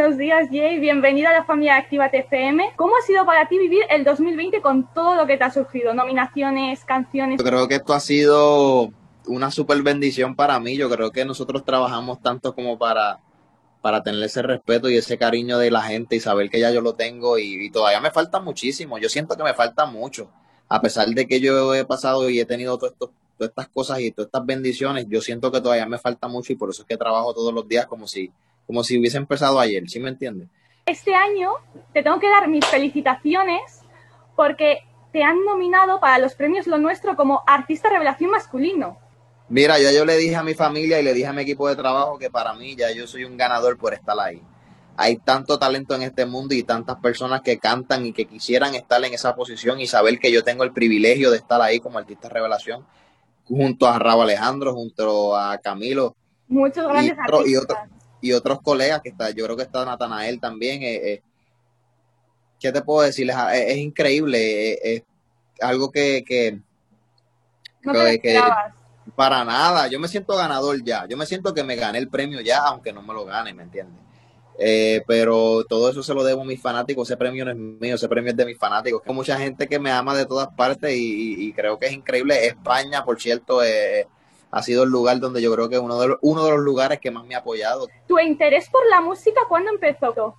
Buenos días, Jay. Bienvenida a la familia Activa TFM. ¿Cómo ha sido para ti vivir el 2020 con todo lo que te ha surgido? Nominaciones, canciones. Yo creo que esto ha sido una super bendición para mí. Yo creo que nosotros trabajamos tanto como para, para tener ese respeto y ese cariño de la gente y saber que ya yo lo tengo y, todavía me falta muchísimo. Yo siento que me falta mucho. A pesar de que yo he pasado y he tenido todas estas cosas y todas estas bendiciones, yo siento que todavía me falta mucho y por eso es que trabajo todos los días como si como si hubiese empezado ayer, ¿sí me entiendes? Este año te tengo que dar mis felicitaciones porque te han nominado para los premios Lo Nuestro como Artista Revelación Masculino. Mira, ya yo le dije a mi familia y le dije a mi equipo de trabajo que para mí ya yo soy un ganador por estar ahí. Hay tanto talento en este mundo y tantas personas que cantan y que quisieran estar en esa posición y saber que yo tengo el privilegio de estar ahí como artista revelación junto a Raúl Alejandro, junto a Camilo. Muchos grandes artistas y otros colegas que está, yo creo que está Natanael también. Eh, eh, ¿Qué te puedo decir? Es, increíble, eh, es algo que, que, no que, para nada, yo me siento ganador ya, yo me siento que me gané el premio ya, aunque no me lo gane, ¿me entiendes? pero todo eso se lo debo a mis fanáticos, ese premio no es mío, ese premio es de mis fanáticos. Hay mucha gente que me ama de todas partes y, y creo que es increíble. España, por cierto, eh, ha sido el lugar donde yo creo que es uno de los, uno de los lugares que más me ha apoyado. ¿Tu interés por la música cuándo empezó?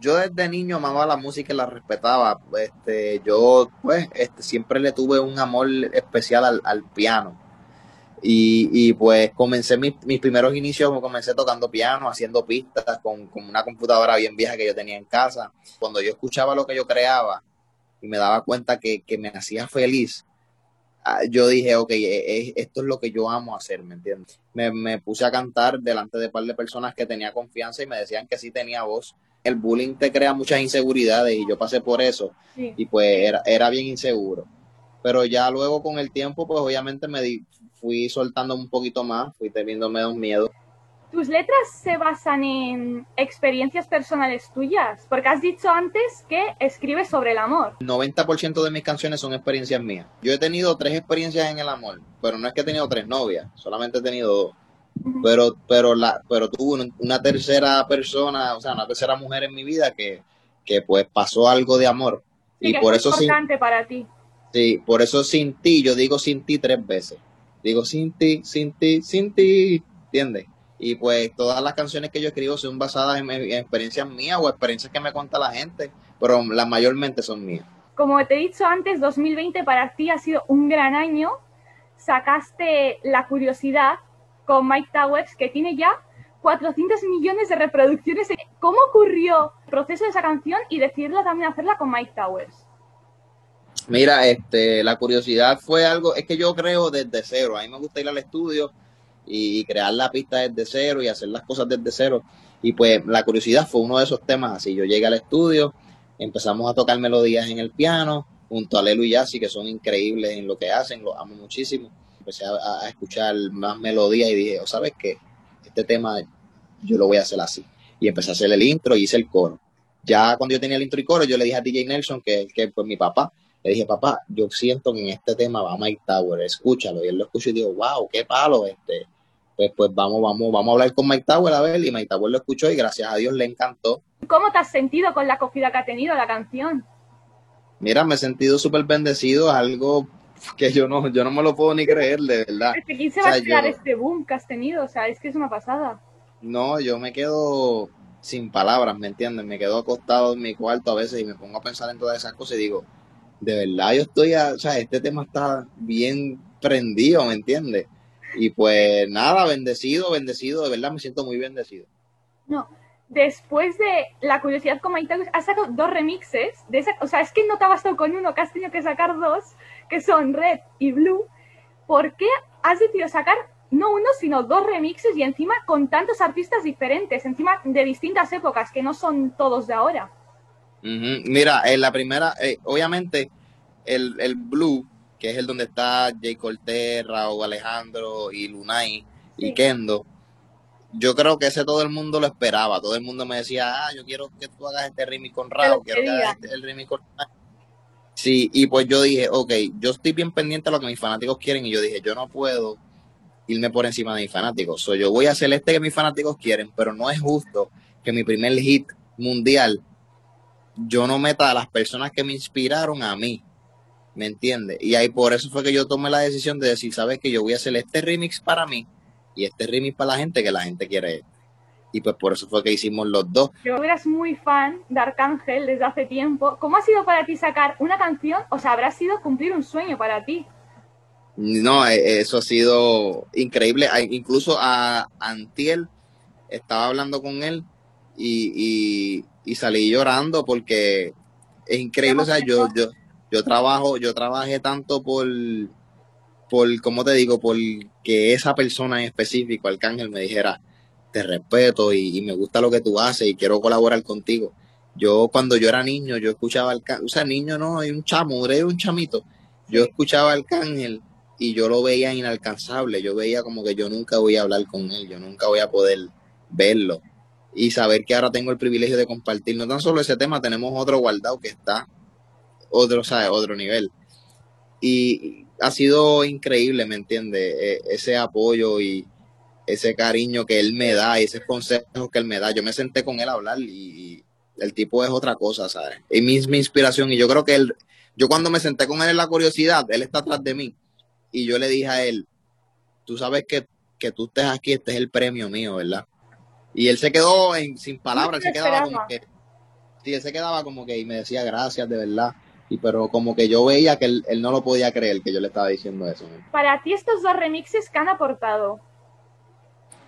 Yo desde niño amaba la música y la respetaba. Este, yo pues este, siempre le tuve un amor especial al, piano. Y, y, pues comencé mis, mis, primeros inicios, comencé tocando piano, haciendo pistas con, con, una computadora bien vieja que yo tenía en casa. Cuando yo escuchaba lo que yo creaba y me daba cuenta que, que me hacía feliz, yo dije, ok, e, e, esto es lo que yo amo hacer, ¿me entiendes? Me, puse a cantar delante de un par de personas que tenía confianza y me decían que sí tenía voz. El bullying te crea muchas inseguridades y yo pasé por eso y pues era, era bien inseguro. Pero ya luego con el tiempo, pues obviamente me fui soltando un poquito más, fui teniendo menos miedo. ¿Tus letras se basan en experiencias personales tuyas? Porque has dicho antes que escribes sobre el amor. 90% de mis canciones son experiencias mías. Yo he tenido tres experiencias en el amor, pero no es que he tenido tres novias, solamente he tenido dos. Pero, pero, la, pero tuve una tercera persona, o sea, una tercera mujer en mi vida que, que pues pasó algo de amor. y por eso es importante para ti. Sí, por eso sin ti, yo digo sin ti tres veces. Digo sin ti, sin ti, sin ti, ¿entiendes? Y pues todas las canciones que yo escribo son basadas en, experiencias mías o experiencias que me cuenta la gente, pero las mayormente son mías. Como te he dicho antes, 2020 para ti ha sido un gran año. Sacaste La Curiosidad con Mike Towers, que tiene ya 400 millones de reproducciones. ¿Cómo ocurrió el proceso de esa canción y decidirla también hacerla con Mike Towers? Mira, este, la curiosidad fue algo, es que yo creo desde cero. A mí me gusta ir al estudio y crear la pista desde cero y hacer las cosas desde cero. Y pues la curiosidad fue uno de esos temas así. Yo llegué al estudio, empezamos a tocar melodías en el piano, junto a Lelo y Yassi, que son increíbles en lo que hacen, los amo muchísimo. Empecé a, escuchar más melodías y dije, oh, ¿sabes qué? Este tema yo lo voy a hacer así. Y empecé a hacer el intro y hice el coro. Ya cuando yo tenía el intro y coro, yo le dije a DJ Nelson, que, que pues mi papá, le dije, papá, yo siento que en este tema va Mike Tower, escúchalo. Y él lo escuchó y dijo, wow, qué palo, este, pues, pues vamos, vamos, vamos a hablar con Mike Tower a ver, y Mike Tower lo escuchó y gracias a Dios le encantó. ¿Cómo te has sentido con la acogida que ha tenido la canción? Mira, me he sentido súper bendecido, algo que yo no, yo no me lo puedo ni creer, de verdad. ¿Quién se va a crear este boom que has tenido? O sea, es que es una pasada. No, yo me quedo sin palabras, ¿me entiendes? Me quedo acostado en mi cuarto a veces y me pongo a pensar en todas esas cosas y digo, de verdad yo estoy, o sea, este tema está bien prendido, ¿me entiendes? Y pues nada, bendecido, bendecido, de verdad me siento muy bendecido. No, después de la curiosidad con Maite, has sacado dos remixes. De esa, o sea, es que no te ha bastado con uno, que has tenido que sacar dos, que son Red y Blue. ¿Por qué has decidido sacar no uno, sino dos remixes y encima con tantos artistas diferentes, encima de distintas épocas, que no son todos de ahora? Mira, en la primera, eh, obviamente, el, el Blue que es el donde está Jay Cortez, Raúl Alejandro y Lunay y Kendo. Yo creo que ese todo el mundo lo esperaba. Todo el mundo me decía, ah, yo quiero que tú hagas este remix con Raúl, quiero que hagas este, el remix con Sí, y pues yo dije, ok, yo estoy bien pendiente a lo que mis fanáticos quieren y yo dije, yo no puedo irme por encima de mis fanáticos. So, yo voy a hacer este que mis fanáticos quieren, pero no es justo que mi primer hit mundial, yo no meta a las personas que me inspiraron a mí. ¿Me entiendes? Y ahí por eso fue que yo tomé la decisión de decir, ¿sabes que Yo voy a hacer este remix para mí y este remix para la gente que la gente quiere. Y pues por eso fue que hicimos los dos. Yo eras muy fan de Arcángel desde hace tiempo. ¿Cómo ha sido para ti sacar una canción? O sea, habrá sido cumplir un sueño para ti. No, e, eso ha sido increíble. Incluso a Antiel estaba hablando con él y, y, salí llorando porque es increíble. O sea, yo, yo, yo trabajo, yo trabajé tanto por, por, ¿cómo te digo? Por que esa persona en específico, Arcángel, me dijera, te respeto y, me gusta lo que tú haces y quiero colaborar contigo. Yo cuando yo era niño, yo escuchaba Arcángel, o sea, niño no, hay un chamo, era un chamito. Yo escuchaba Arcángel y yo lo veía inalcanzable, yo veía como que yo nunca voy a hablar con él, yo nunca voy a poder verlo y saber que ahora tengo el privilegio de compartir no tan solo ese tema, tenemos otro guardado que está otro, ¿sabes? otro nivel. Y ha sido increíble, ¿me entiendes? E, ese apoyo y ese cariño que él me da y ese consejos que él me da. Yo me senté con él a hablar y, el tipo es otra cosa, ¿sabes? Y mi, mi inspiración y yo creo que él, yo cuando me senté con él en la curiosidad, él está atrás de mí y yo le dije a él, tú sabes que, que tú estés aquí, este es el premio mío, ¿verdad? Y él se quedó en, sin palabras, se quedaba como que, sí, él se quedaba como que y me decía gracias de verdad. Y pero como que yo veía que él, no lo podía creer que yo le estaba diciendo eso. Para ti estos dos remixes que han aportado.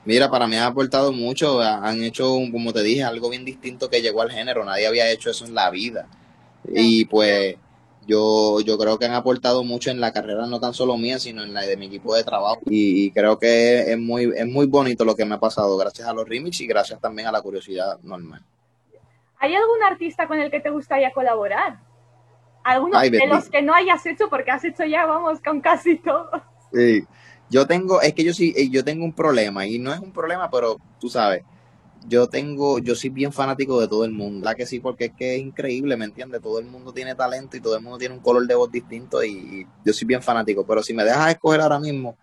Mira, para mí han aportado mucho, han hecho, como te dije, algo bien distinto que llegó al género, nadie había hecho eso en la vida. Y pues yo, yo creo que han aportado mucho en la carrera, no tan solo mía, sino en la de mi equipo de trabajo. Y, creo que es muy, es muy bonito lo que me ha pasado, gracias a los remix y gracias también a la curiosidad normal. ¿Hay algún artista con el que te gustaría colaborar? Algunos de los que no hayas hecho, porque has hecho ya, vamos, con casi todo. Sí, yo tengo, es que yo sí, yo tengo un problema, y no es un problema, pero tú sabes, yo tengo, yo soy bien fanático de todo el mundo, la que sí, porque es que es increíble, ¿me entiendes? Todo el mundo tiene talento y todo el mundo tiene un color de voz distinto y, yo soy bien fanático, pero si me dejas escoger ahora mismo,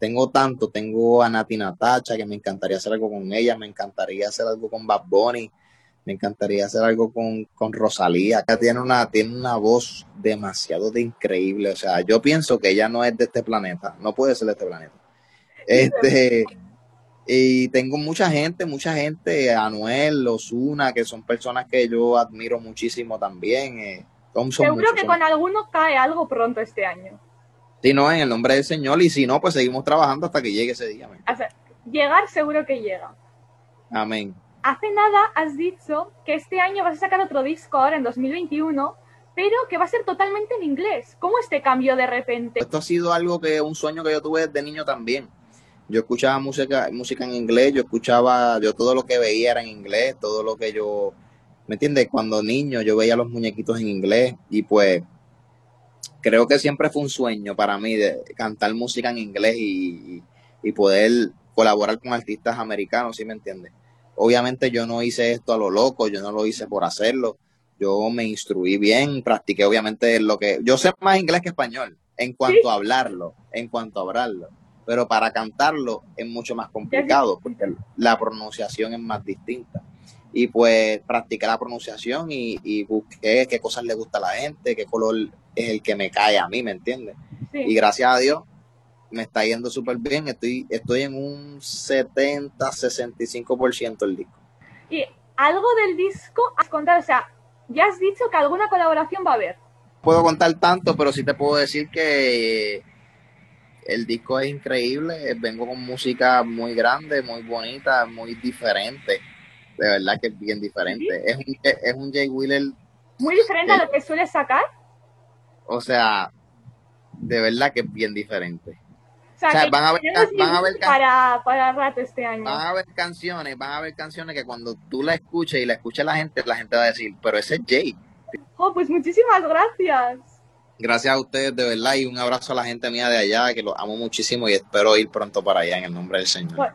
tengo tanto, tengo a Nati Natacha, que me encantaría hacer algo con ella, me encantaría hacer algo con Bad Bunny, me encantaría hacer algo con, con Rosalía, que tiene una, tiene una voz demasiado de increíble, o sea, yo pienso que ella no es de este planeta, no puede ser de este planeta. Este, y tengo mucha gente, mucha gente, Anuel, Osuna, que son personas que yo admiro muchísimo también. Eh, Seguro que con alguno cae algo pronto este año. Si no, en el nombre del Señor, y si no, pues seguimos trabajando hasta que llegue ese día. llegar seguro que llega. Amén. Hace nada has dicho que este año vas a sacar otro disco ahora en 2021, pero que va a ser totalmente en inglés. ¿Cómo este cambio de repente? Esto ha sido algo que, un sueño que yo tuve desde niño también yo escuchaba música, música en inglés, yo escuchaba, yo todo lo que veía era en inglés, todo lo que yo, ¿me entiendes? Cuando niño yo veía los muñequitos en inglés y pues creo que siempre fue un sueño para mí de cantar música en inglés y, poder colaborar con artistas americanos, ¿sí me entiendes? Obviamente yo no hice esto a lo loco, yo no lo hice por hacerlo, yo me instruí bien, practiqué obviamente lo que, yo sé más inglés que español en cuanto a hablarlo, en cuanto a hablarlo pero para cantarlo es mucho más complicado porque la pronunciación es más distinta. Y pues practiqué la pronunciación y, busqué qué cosas le gusta a la gente, qué color es el que me cae a mí, ¿me entiendes? Y gracias a Dios me está yendo súper bien, estoy, estoy en un 70-65% el disco. Y algo del disco has contado, o sea, ya has dicho que alguna colaboración va a haber. Puedo contar tanto, pero sí te puedo decir que el disco es increíble, vengo con música muy grande, muy bonita, muy diferente. De verdad que es bien diferente. Es, un, es un Jay Wheeler. Muy diferente a lo que suele sacar. O sea, de verdad que es bien diferente. O sea, van a ver, van a ver para, para rato este año. Van a ver canciones, van a ver canciones que cuando tú la escuches y la escuche la gente, la gente va a decir, pero ese es Jay. Oh, pues muchísimas gracias. Gracias a ustedes de verdad y un abrazo a la gente mía de allá que los amo muchísimo y espero ir pronto para allá en el nombre del Señor.